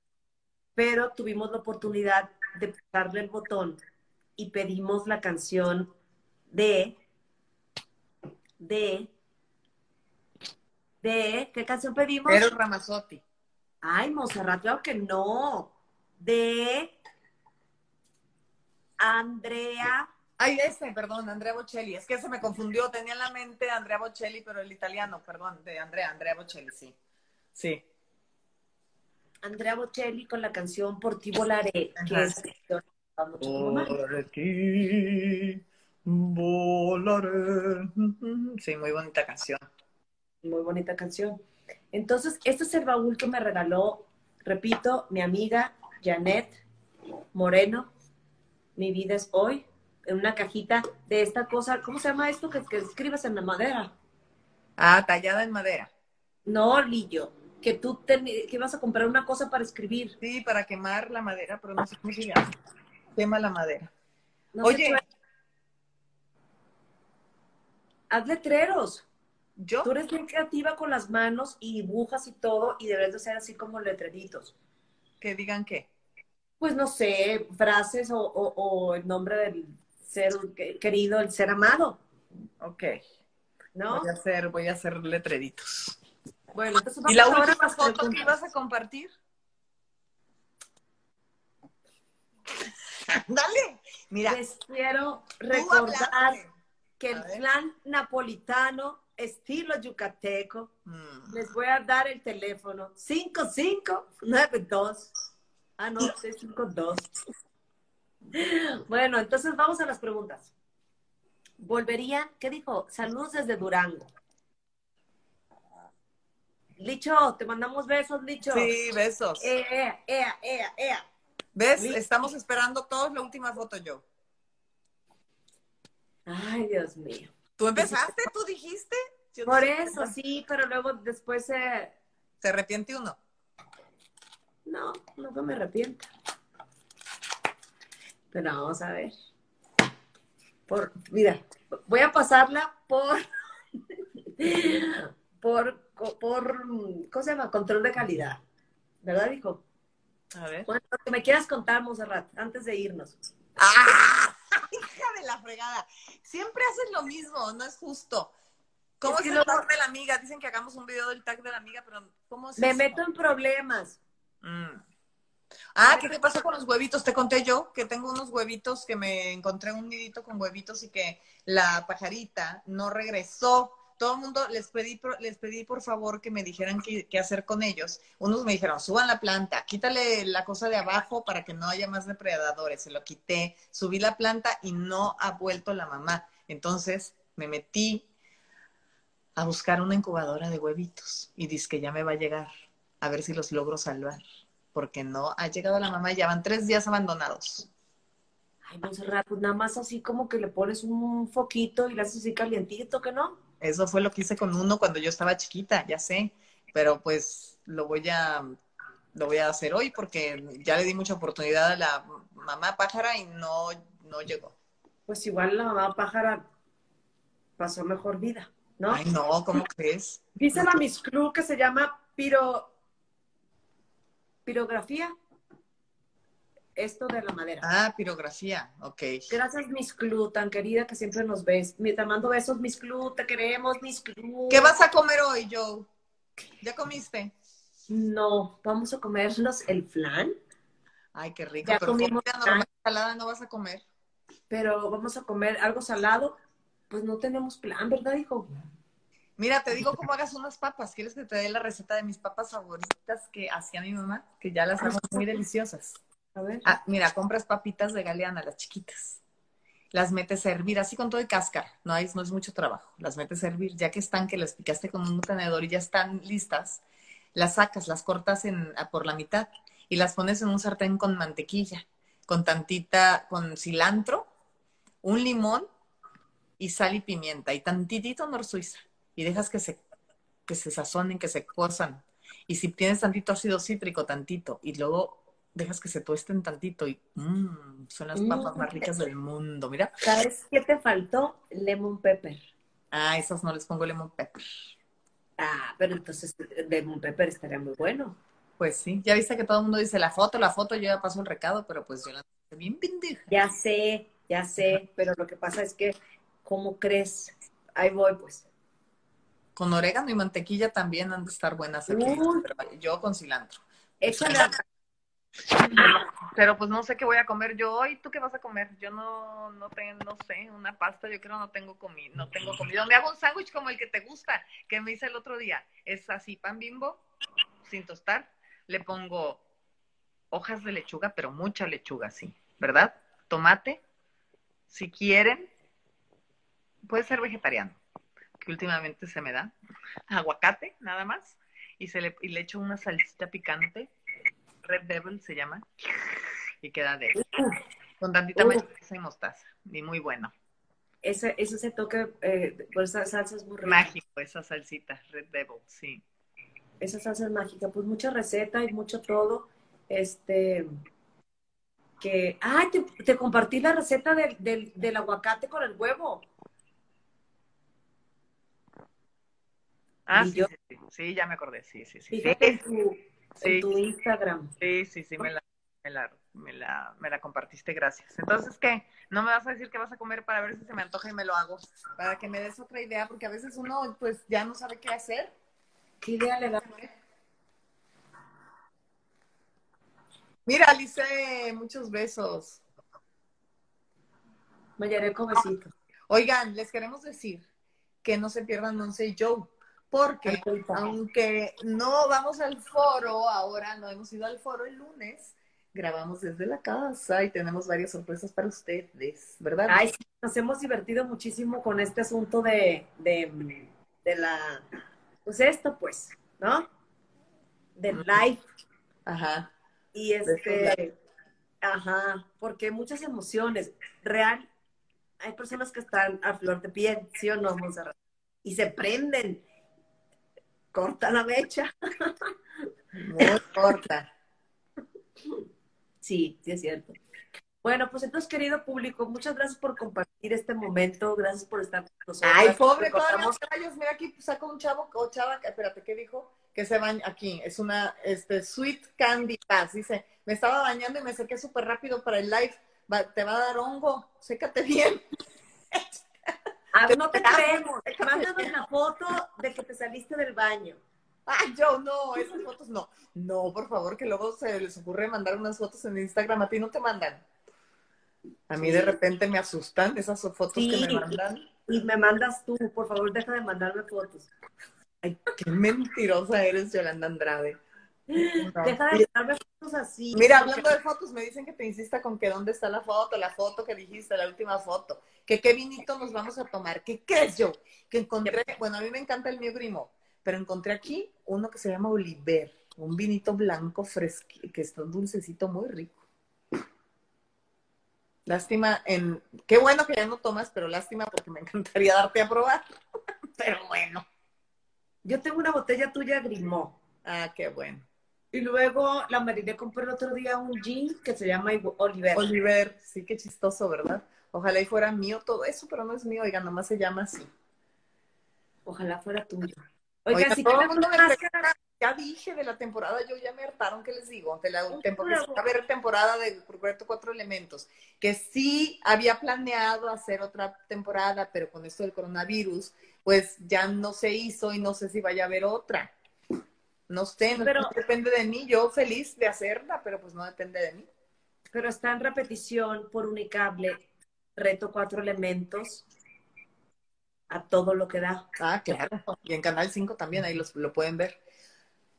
Pero tuvimos la oportunidad de darle el botón y pedimos la canción de, de, de, ¿qué canción pedimos? Eros Ramazzotti. Ay, Monserrat, claro que no. De Andrea. Ay, ese, perdón, Andrea Bocelli. Es que se me confundió. Tenía en la mente Andrea Bocelli, pero el italiano, perdón, de Andrea, Andrea Bocelli, sí. Sí. Andrea Bocelli con la canción Por ti volaré, que es Por ti volaré. Sí, muy bonita canción. Muy bonita canción. Entonces, este es el baúl que me regaló, repito, mi amiga Janet Moreno. Mi vida es hoy, en una cajita de esta cosa, ¿cómo se llama esto que, que escribes en la madera? Ah, tallada en madera. No, Lillo, que tú te, que ibas a comprar una cosa para escribir. Sí, para quemar la madera, pero no sé cómo se llama. Quema la madera. No Oye. Haz letreros. ¿Yo? Tú eres bien creativa con las manos y dibujas y todo, y debes de ser así como letreritos. ¿Que digan qué? Pues no sé, frases o, o, o el nombre del ser querido, el ser amado. Ok. ¿No? Voy a hacer, voy a hacer letreritos. Bueno, entonces ¿Y la última foto que ibas a compartir? Dale, mira. Les quiero recordar que el plan napolitano estilo yucateco, mm. les voy a dar el teléfono 5592. Ah, no, 652. Bueno, entonces vamos a las preguntas. Volverían, ¿qué dijo? Saludos desde Durango. Licho, te mandamos besos, Licho. Sí, besos. Ea, ea, ea, ea. ¿Ves? Estamos esperando todos la última foto yo. Ay, Dios mío. ¿Tú empezaste? ¿Tú dijiste? Yo Por eso, sí, pero luego después se... ¿Se arrepiente uno? No, no me arrepiento. Pero vamos a ver. Por, mira, voy a pasarla por, por, por, ¿cómo se llama? Control de calidad. ¿Verdad, hijo? A ver. Bueno, lo que me quieras contar, Monserrat, antes de irnos. ¡Ah! La fregada. Siempre haces lo mismo, no es justo. ¿Cómo es, es el tag de la amiga? Dicen que hagamos un video del tag de la amiga, pero ¿cómo es Me meto en problemas. Mm. Ah, ¿qué te pasó con los huevitos? Te conté yo que tengo unos huevitos que me encontré un nidito con huevitos y que la pajarita no regresó. Todo el mundo les pedí, les pedí por favor que me dijeran qué, qué, hacer con ellos. Unos me dijeron, suban la planta, quítale la cosa de abajo para que no haya más depredadores. Se lo quité, subí la planta y no ha vuelto la mamá. Entonces me metí a buscar una incubadora de huevitos y dice que ya me va a llegar a ver si los logro salvar porque no ha llegado la mamá, ya van tres días abandonados. Ay, Monserrat, pues nada más así como que le pones un foquito y le haces así calientito, ¿que no? Eso fue lo que hice con uno cuando yo estaba chiquita, ya sé, pero pues lo voy a, lo voy a hacer hoy porque ya le di mucha oportunidad a la mamá pájara y no, no llegó. Pues igual la mamá pájara pasó mejor vida, ¿no? Ay, no, ¿cómo crees? Dicen a mis club que se llama piro pirografía. Esto de la madera. Ah, pirografía, ok. Gracias, Miss Clu, tan querida que siempre nos ves. Te mando besos, Miss Clu, te queremos, Miss Clu. ¿Qué vas a comer hoy, Joe? ¿Ya comiste? No, vamos a comernos el flan. Ay, qué rico. Ya pero comimos flan. salada no vas a comer. Pero vamos a comer algo salado. Pues no tenemos plan, ¿verdad, hijo? Mira, te digo cómo hagas unas papas. ¿Quieres que te dé la receta de mis papas favoritas que hacía mi mamá? Que ya las hago muy deliciosas. Ah, mira, compras papitas de galeana, las chiquitas. Las metes a hervir, así con todo de cáscara. No, hay, no es mucho trabajo. Las metes a hervir, ya que están, que las picaste con un tenedor y ya están listas. Las sacas, las cortas en, por la mitad y las pones en un sartén con mantequilla, con tantita, con cilantro, un limón y sal y pimienta y tantitito nor suiza. Y dejas que se, que se sazonen, que se cosan. Y si tienes tantito ácido cítrico, tantito. Y luego dejas que se tuesten tantito y mmm, son las papas Mm. más ricas del mundo. Mira. ¿Sabes qué te faltó? Lemon pepper. Ah, esas no les pongo lemon pepper. Ah, pero entonces lemon pepper estaría muy bueno. Pues sí, ya viste que todo el mundo dice la foto, la foto, yo ya paso el recado, pero pues yo la bien pendeja. Ya sé, ya sé, pero lo que pasa es que, ¿cómo crees? Ahí voy, pues. Con orégano y mantequilla también han de estar buenas aquí. Pero yo con cilantro. Échale a- Pero pues no sé qué voy a comer yo hoy. ¿Tú qué vas a comer? Yo no, no tengo, no sé, una pasta, yo creo no tengo comi no tengo comida. Me hago un sándwich como el que te gusta, que me hice el otro día. Es así, pan bimbo, sin tostar. Le pongo hojas de lechuga, pero mucha lechuga, sí, ¿verdad? Tomate, si quieren, puede ser vegetariano, que últimamente se me da. Aguacate, nada más. Y, se le, y le echo una salsita picante, Red Devil se llama, y queda de con tantita Uh. mayonesa y mostaza, y muy bueno. ese, ese, ese toque, eh, por esa salsa es muy rica. Mágico esa salsita, Red Devil, sí. Esa salsa es mágica. Pues mucha receta y mucho todo. Este, que, ah, te, te compartí la receta del, del, del aguacate con el huevo. Ah, sí, yo- sí, sí, sí, ya me acordé, sí, sí, sí. Fíjate Sí, tu, sí, en tu Instagram. sí, sí, sí, me la, me, la, me, la, me la compartiste, gracias. Entonces, ¿qué? ¿No me vas a decir qué vas a comer para ver si se me antoja y me lo hago? Para que me des otra idea, porque a veces uno, pues, ya no sabe qué hacer. ¿Qué idea le da? Mira, Alice, muchos besos. Mayareco, besito. Oigan, les queremos decir que no se pierdan Once y Joe, porque aunque no vamos al foro, ahora no hemos ido al foro el lunes, grabamos desde la casa y tenemos varias sorpresas para ustedes, ¿verdad? Ay, sí, nos hemos divertido muchísimo con este asunto de, de, de la, pues esto, pues, ¿no? Del live. Ajá. Y este, ajá, porque muchas emociones. Real, hay personas que están a flor de piel, ¿sí o no, Monserrat? Y se prenden. Corta la mecha. Muy corta. Sí, sí es cierto. Bueno, pues entonces, querido público, muchas gracias por compartir este momento, gracias por estar con nosotros. Ay, pobre, todos los caballos. Mira aquí saca un chavo o chava, espérate, ¿qué dijo? Que se baña aquí. Es una este, Sweet Candy Pass. Dice, me estaba bañando y me sequé súper rápido para el live. Va- te va a dar hongo. Sécate bien. Ah, no te creemos. Mándanos la foto de que te saliste del baño. Ay, yo no, esas fotos no. No, por favor, que luego se les ocurre mandar unas fotos en Instagram. A ti no te mandan. A mí de repente me asustan esas fotos que me mandan. Y me mandas tú, por favor, deja de mandarme fotos. Ay, qué mentirosa eres, Yolanda Andrade. Deja de mandarme fotos así. Mira, hablando de fotos, me dicen que te insista con que dónde está la foto, la foto que dijiste, la última foto, que qué vinito nos vamos a tomar, ¿qué crees yo? Que encontré, bueno, a mí me encanta el mío grimo, pero encontré aquí uno que se llama Oliver, un vinito blanco fresco, que está dulcecito, muy rico. Lástima en, qué bueno que ya no tomas, pero lástima porque me encantaría darte a probar, pero bueno, Yo tengo una botella tuya Grimó. ah, qué bueno. Y luego la mariné compré el otro día un gin que se llama Oliver. Oliver, sí, qué chistoso, ¿verdad? Ojalá y fuera mío todo eso, pero no es mío, oiga, nomás se llama así. Ojalá fuera tuyo. Oiga, Oiga, si todo el mundo me máscara, ya dije de la temporada, yo ya me hartaron, ¿qué les digo? De la temporada, a ver, temporada de Roberto Cuatro Elementos, que sí había planeado hacer otra temporada, pero con esto del coronavirus, pues ya no se hizo y no sé si vaya a haber otra. No sé, no, pero, depende de mí, yo feliz de hacerla, pero pues no depende de mí. Pero está en repetición por unicable, reto cuatro elementos, a todo lo que da. Ah, claro. Y en Canal 5 también, ahí los, lo pueden ver.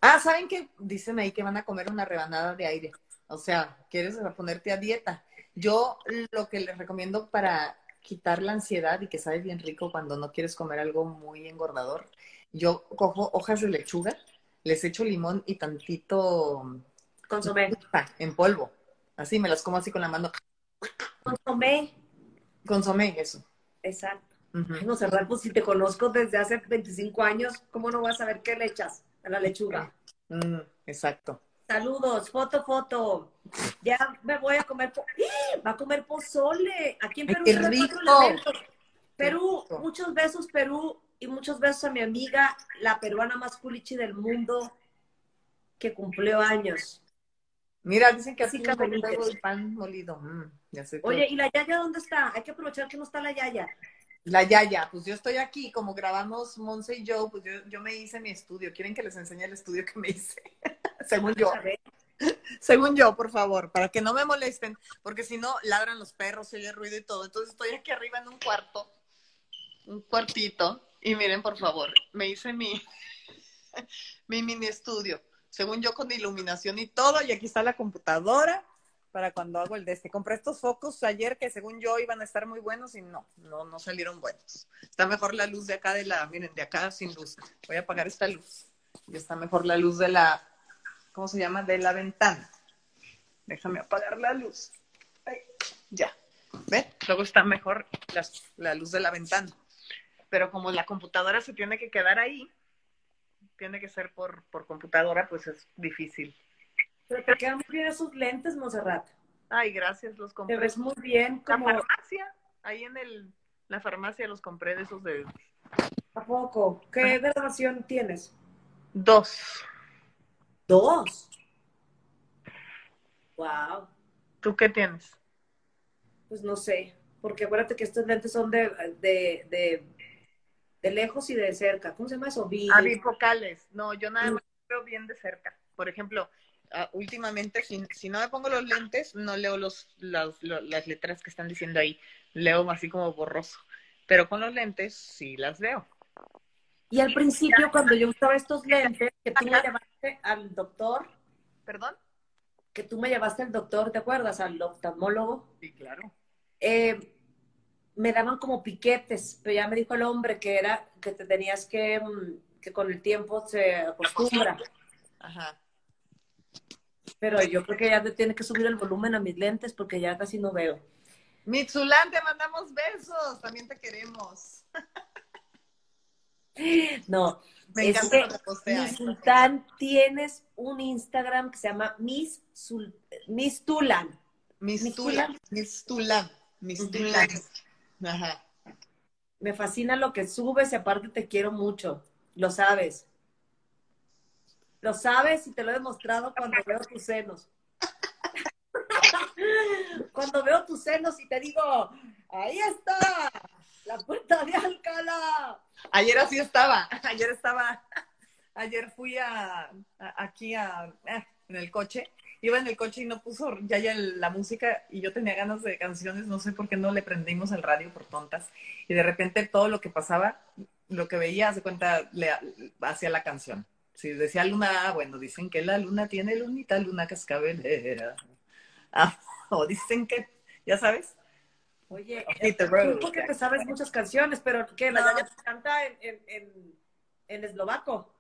Ah, ¿saben qué? Dicen ahí que van a comer una rebanada de aire. O sea, quieres ponerte a dieta. Yo lo que les recomiendo para quitar la ansiedad y que sabe bien rico cuando no quieres comer algo muy engordador, yo cojo hojas de lechuga, les echo limón y tantito consomé en polvo. Así me las como así con la mano. Consomé. Consomé, eso. Exacto. No sé, pues si te conozco desde hace 25 años, ¿cómo no vas a saber qué le echas a la lechuga? Mm, exacto. Saludos, foto, foto. Ya me voy a comer. ¡Ah! Va a comer pozole. Aquí en Perú. ¡Qué rico! Perú, muchos besos, Perú. Y muchos besos a mi amiga, la peruana más culichi del mundo, que cumplió años. Mira, dicen que así el pan molido. Mm, Oye, ¿y la Yaya dónde está? Hay que aprovechar que no está la Yaya. La Yaya, pues yo estoy aquí, como grabamos Monse y yo, pues yo, me hice mi estudio. ¿Quieren que les enseñe el estudio que me hice? Según yo. Según yo, por favor, para que no me molesten, porque si no, ladran los perros, se oye ruido y todo. Entonces estoy aquí arriba en un cuarto, un cuartito, y miren, por favor, me hice mi, mi mini estudio. Según yo, con iluminación y todo, y aquí está la computadora para cuando hago el de este. Compré estos focos ayer que según yo iban a estar muy buenos y no, no, no salieron buenos. Está mejor la luz de acá de la, miren, de acá sin luz. Voy a apagar esta luz. Y está mejor la luz de la, ¿cómo se llama? De la ventana. Déjame apagar la luz. ya. ¿Ven? Luego está mejor la, luz de la ventana. Pero como la computadora se tiene que quedar ahí, tiene que ser por, por computadora, pues es difícil. Pero te quedan muy bien esos lentes, Monserrat. Ay, gracias, los compré. Te ves muy bien. Como... La farmacia, ahí en el, la farmacia los compré de esos de... ¿A poco? ¿Qué graduación tienes? Dos. ¿Dos? Wow. ¿Tú qué tienes? Pues no sé, porque acuérdate que estos lentes son de, de, de, de lejos y de cerca. ¿Cómo se llama eso? Bifocales. No, yo nada más veo bien de cerca. Por ejemplo, Ah, últimamente, si, no me pongo los lentes, no leo los, las letras que están diciendo ahí. Leo así como borroso. Pero con los lentes sí las veo. Y al principio, cuando yo usaba estos lentes, que tú me llevaste al doctor. ¿Perdón? Que tú me llevaste al doctor, ¿te acuerdas? Al oftalmólogo. Sí, claro. Eh, me daban como piquetes, pero ya me dijo el hombre que era que te tenías que, mm, que con el tiempo se acostumbra. Ajá. Pero yo creo que ya te tiene que subir el volumen a mis lentes porque ya casi no veo. Mitsulán, te mandamos besos. También te queremos. No, me encanta Mi Sultán tienes un Instagram que se llama Miss, Miss Tulan. Miss, Tulan. Miss Tulan. Miss Tulan. Ajá. Me fascina lo que subes y aparte te quiero mucho. Lo sabes. Lo sabes y te lo he demostrado cuando veo tus senos. cuando veo tus senos y te digo, ahí está, la puerta de Alcalá. Ayer así estaba, ayer estaba, ayer fui a, aquí a, eh, en el coche, iba en el coche y no puso ya ya la música y yo tenía ganas de canciones, no sé por qué no le prendimos el radio por tontas y de repente todo lo que pasaba, lo que veía, hace cuenta, le, hacía la canción. Si decía luna, bueno, dicen que la luna tiene lunita, luna cascabelera. Ah, o dicen que, ya sabes. Oye, tú porque te sabes muchas canciones, pero ¿qué? ¿La Yaya canta en, en, en, eslovaco?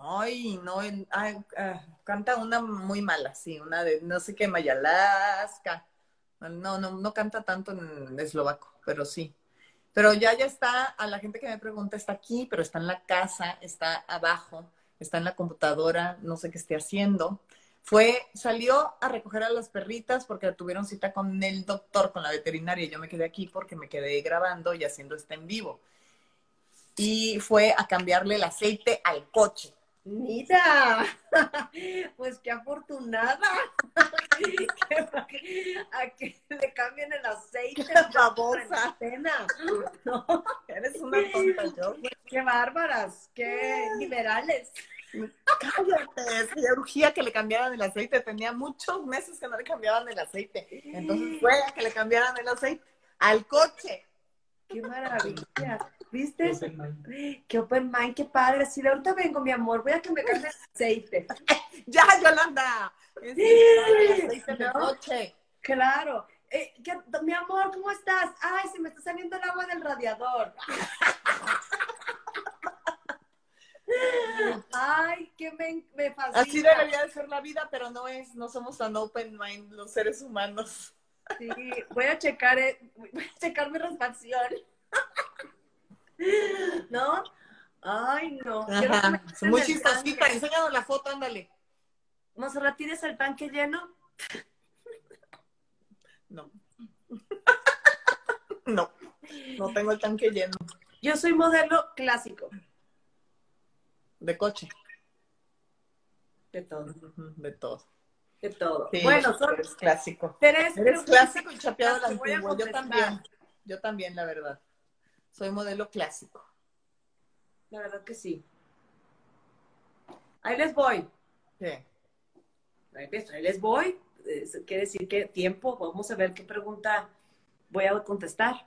Ay, no, ay, ah, canta una muy mala, sí, una de no sé qué, Mayalaska. No, no, no canta tanto en eslovaco, pero sí. Pero ya ya está, a la gente que me pregunta, está aquí, pero está en la casa, está abajo está en la computadora, no sé qué esté haciendo. Fue, salió a recoger a las perritas porque tuvieron cita con el doctor, con la veterinaria. Yo me quedé aquí porque me quedé grabando y haciendo este en vivo. Y fue a cambiarle el aceite al coche. Mira, pues qué afortunada. a que le cambien el aceite. Babosa. No, Eres una tonta, yo. qué bárbaras, qué liberales. Cállate, es que ya urgía que le cambiaran el aceite. Tenía muchos meses que no le cambiaban el aceite. Entonces fue a que le cambiaran el aceite al coche. Qué maravilla. ¿Viste? Qué open mind, qué padre. Sí, de ahorita vengo, mi amor. Voy a que me cambie el aceite. Ya, Yolanda. Es el aceite del ¿No? coche. Claro. Eh, ¿qué- mi amor, ¿cómo estás? Ay, se me está saliendo el agua del radiador. Ay, que me, me fascina. Así debería de ser la vida, pero no es. No somos tan open mind los seres humanos. Sí, voy a checar, eh, voy a checar mi refacción. ¿No? Ay, no. Ajá. muy chistosita. Enséñanos la foto, ándale. Monserrat, ¿tienes el tanque lleno? No. No. No tengo el tanque lleno Yo soy modelo clásico. de coche. De todo. De todo. Todo. Sí, bueno, son eres clásico. tres Eres clásico y chapeado la antigua. Yo también. Yo también, la verdad. Soy modelo clásico. La verdad que sí. Ahí les voy. Sí. Ahí les, ahí les voy. Quiere decir que tiempo. Vamos a ver qué pregunta voy a contestar.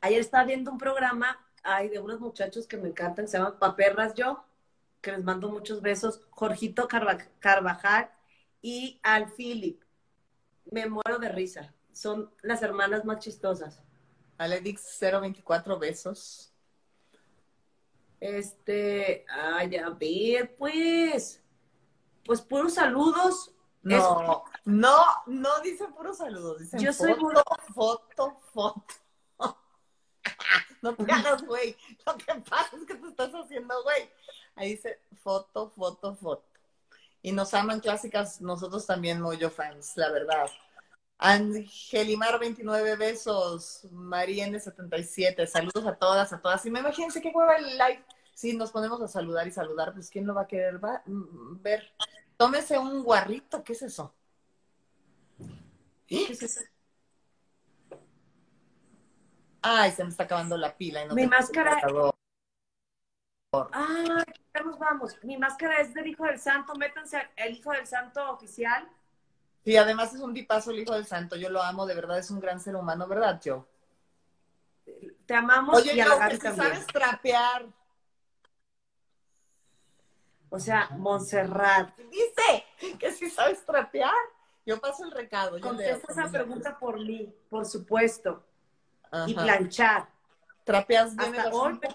Ayer estaba viendo un programa ay, de unos muchachos que me encantan, se llaman Paperras Yo, que les mando muchos besos. Jorgito Carva- Carvajal y Al Philip. Me muero de risa. Son las hermanas más chistosas. Aledix 024 besos. Este, ay, a ver, pues. Pues puros saludos. No, no, no dicen puros saludos, dicen Yo soy foto, foto, foto. No te hagas, güey. Lo que pasa es que te estás haciendo, güey. Ahí dice foto, foto, foto. Y nos aman clásicas, nosotros también, Moyo fans, la verdad. Angelimar, 29 besos. María N, 77. Saludos a todas, a todas. Y me imagínense qué hueva el live. Si nos ponemos a saludar y saludar, pues ¿quién lo va a querer va- mm, ver? Tómese un guarrito, ¿qué es eso? ¿Qué es eso? Ay, se me está acabando la pila. Y no Mi máscara- cargador. Nos vamos. Mi máscara es del Hijo del Santo. Métanse el Hijo del Santo oficial. Sí, además es un tipazo el hijo del santo. Yo lo amo, de verdad es un gran ser humano, ¿verdad, Joe? Te amamos Oye, y a la Gaby también. sabes trapear. O sea, Montserrat. Dice que si sabes trapear. Yo paso el recado. yo. Contesta esa pregunta por mí, por supuesto. Y planchar. Trapeas bien Hasta el hoy me.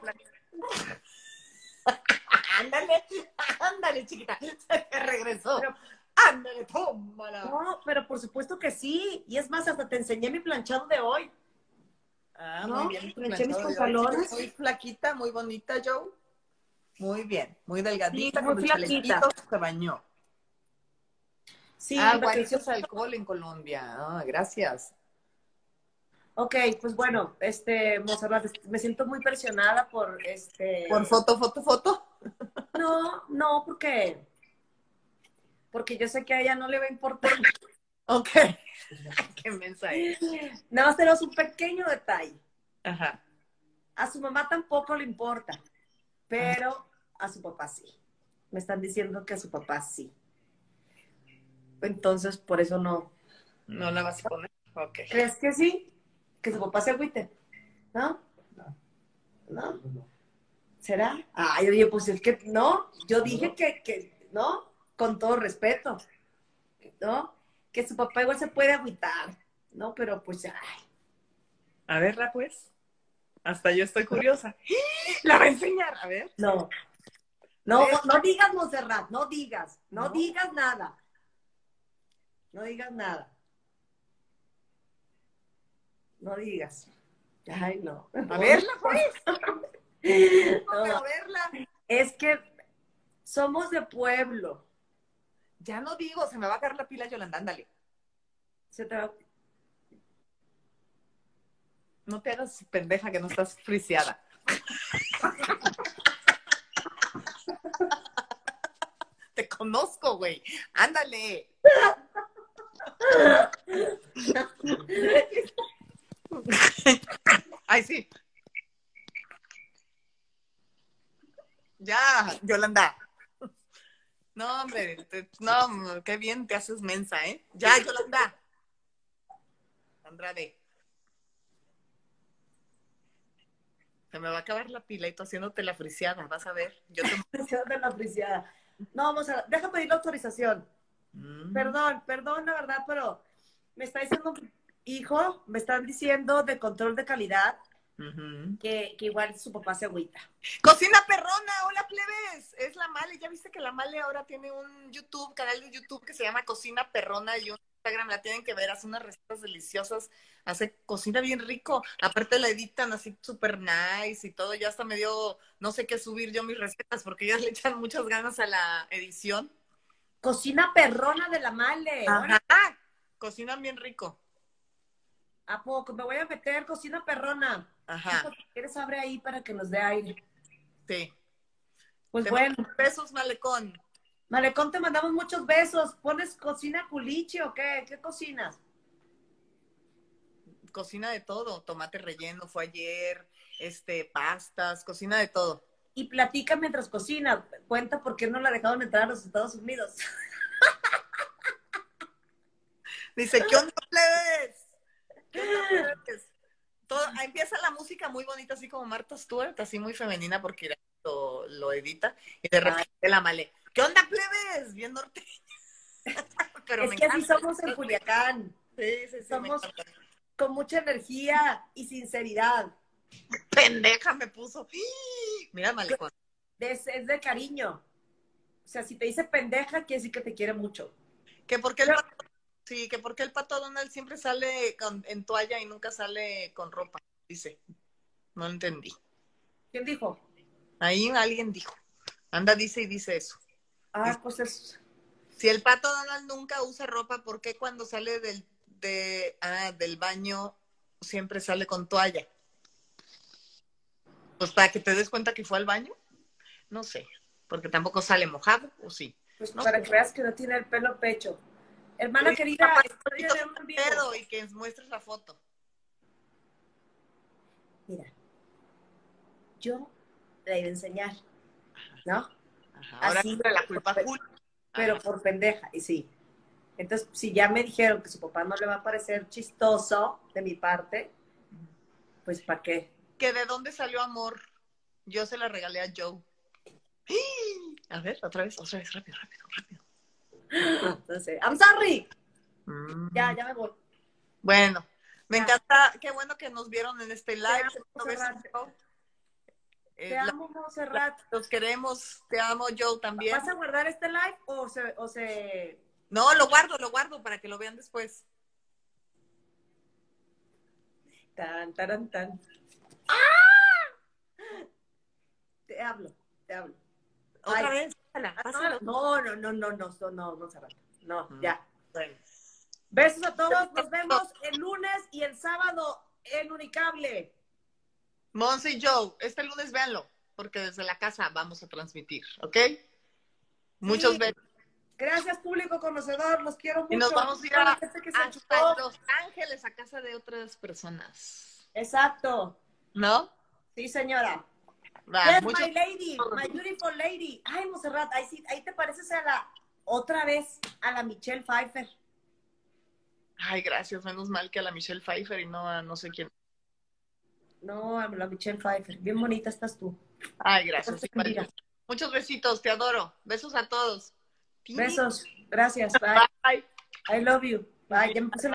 Ándale, ándale, chiquita. Se te regresó. Pero- Ándale, tómala. No, pero por supuesto que sí. Y es más, hasta te enseñé mi planchado de hoy. Ah, ¿No? muy bien. Planché mis pantalones. Muy flaquita, muy bonita, Joe. Muy bien, muy delgadita, Sí, con muy el flaquita. se bañó. Sí, ah, guaritos alcohol en Colombia. Ah, gracias. Ok, pues bueno, este, Monserrat, me siento muy presionada por este. Por foto, foto, foto. No, no, porque. Porque yo sé que a ella no le va a importar. Ok. Qué mensaje. Nada más tenemos un pequeño detalle. Ajá. A su mamá tampoco le importa, pero a su papá sí. Me están diciendo que a su papá sí. Entonces, por eso no. No la vas a poner. Ok. ¿Crees que sí? Que su papá se agüite. ¿No? ¿No? ¿Será? Ay, oye, pues es que no. Yo dije que, que, ¿no? Con todo respeto. ¿No? Que su papá igual se puede agüitar. ¿No? Pero pues, ay. A verla, pues. Hasta yo estoy curiosa. La va a enseñar. A ver. No. No, no digas, Monserrat, no digas. No, No. digas nada. No digas nada. No digas. Ay, no. A verla, pues. No, A verla. es que somos de pueblo. Ya no digo, se me va a caer la pila, Yolanda. Ándale. Se te va- No te hagas pendeja que no estás friseada. conozco, güey. Ándale. Ay, sí. Ya, Yolanda. No, hombre, no, qué bien te haces mensa, ¿eh? Ya, Yolanda. Andrade. Se me va a acabar la pila y tú haciéndote la friciada, vas a ver. Yo te... la friciada. No, vamos a, deja pedir la autorización. Mm. Perdón, perdón, la verdad, pero me está diciendo, hijo, me están diciendo de control de calidad que, igual su papá se agüita. Cocina perrona, hola plebes, es la Male, ya viste que la Male ahora tiene un YouTube, canal de YouTube que se llama Cocina Perrona y un Instagram, la tienen que ver, hace unas recetas deliciosas, hace cocina bien rico, aparte la editan así súper nice y todo, ya hasta me dio, no sé qué subir yo mis recetas porque ellas le echan muchas ganas a la edición. Cocina perrona de la Male. Ajá, cocinan bien rico. ¿A poco? Me voy a meter cocina perrona. Ajá. ¿Quieres abre ahí para que nos dé aire? Sí. Pues bueno. Besos, Malecón. Malecón, te mandamos muchos besos. ¿Pones cocina culichi o qué? ¿Qué cocinas? Cocina de todo. Tomate relleno fue ayer, este, pastas, cocina de todo. Y platica mientras cocina. Cuenta por qué no la dejaron entrar a los Estados Unidos. Dice, ¿qué onda, plebes? ¿Qué onda, plebes? Empieza la música muy bonita, así como Marta Stewart, así muy femenina porque lo, lo edita, y de repente la male, ¿qué onda, plebes? Bien norteña. Pero es que así somos en Culiacán. Sí, sí, sí. Somos con mucha energía y sinceridad. Pendeja me puso. Mira, malecón. Es, es de cariño. O sea, si te dice pendeja, quiere decir que te quiere mucho. Que porque el Sí, que porque el pato Donald siempre sale en toalla y nunca sale con ropa, dice. No entendí. ¿Quién dijo? Ahí alguien dijo. Anda, dice y dice eso. Ah, pues es. Si el pato Donald nunca usa ropa, ¿por qué cuando sale del, de, ah, del baño siempre sale con toalla? Pues para que te des cuenta que fue al baño. No sé, porque tampoco sale mojado, ¿o sí? Pues para que veas que no tiene el pelo pecho. Hermana querida, estoy en un video. Y que muestres la foto. Mira, yo la iba a enseñar, ¿no? Ajá. Ahora Así, la culpa por, Pero por pendeja, y sí. Entonces, si ya me dijeron que su papá no le va a parecer chistoso de mi parte, pues ¿para qué? ¿Que de dónde salió amor? Yo se la regalé a Joe. A ver, otra vez, otra vez, rápido, rápido, rápido. Entonces, I'm sorry. Mm. Ya, ya me voy. Bueno, me encanta, qué bueno que nos vieron en este live. Te eh, amo, Monserrat. Los queremos, te amo, Joe, también. ¿Vas a guardar este live o se, o se... No, lo guardo, lo guardo para que lo vean después. Tan, tan, tan. ¡Ah! Te hablo, te hablo. ¿Otra vez? Ah, no, no, no, no, no, no, no, no, no, mm, ya. Besos a todos, nos vemos el lunes y el sábado en Unicable. Monse y Joe, este lunes véanlo, porque desde la casa vamos a transmitir, ¿ok? Muchos besos. Gracias, público conocedor, los quiero mucho. Y nos vamos a ir a, a Los Ángeles, a casa de otras personas. Exacto. ¿No? Sí, señora yes, my lady, my beautiful lady. Ay, Monserrat, ahí, sí, ahí te pareces a la, otra vez, a la Michelle Pfeiffer. Ay, gracias, menos mal que a la Michelle Pfeiffer y no a no sé quién. No, a la Michelle Pfeiffer. Bien bonita estás tú. Ay, gracias. Muchos besitos, te adoro. Besos a todos. Besos, gracias. Bye. Bye. I love you. Bye.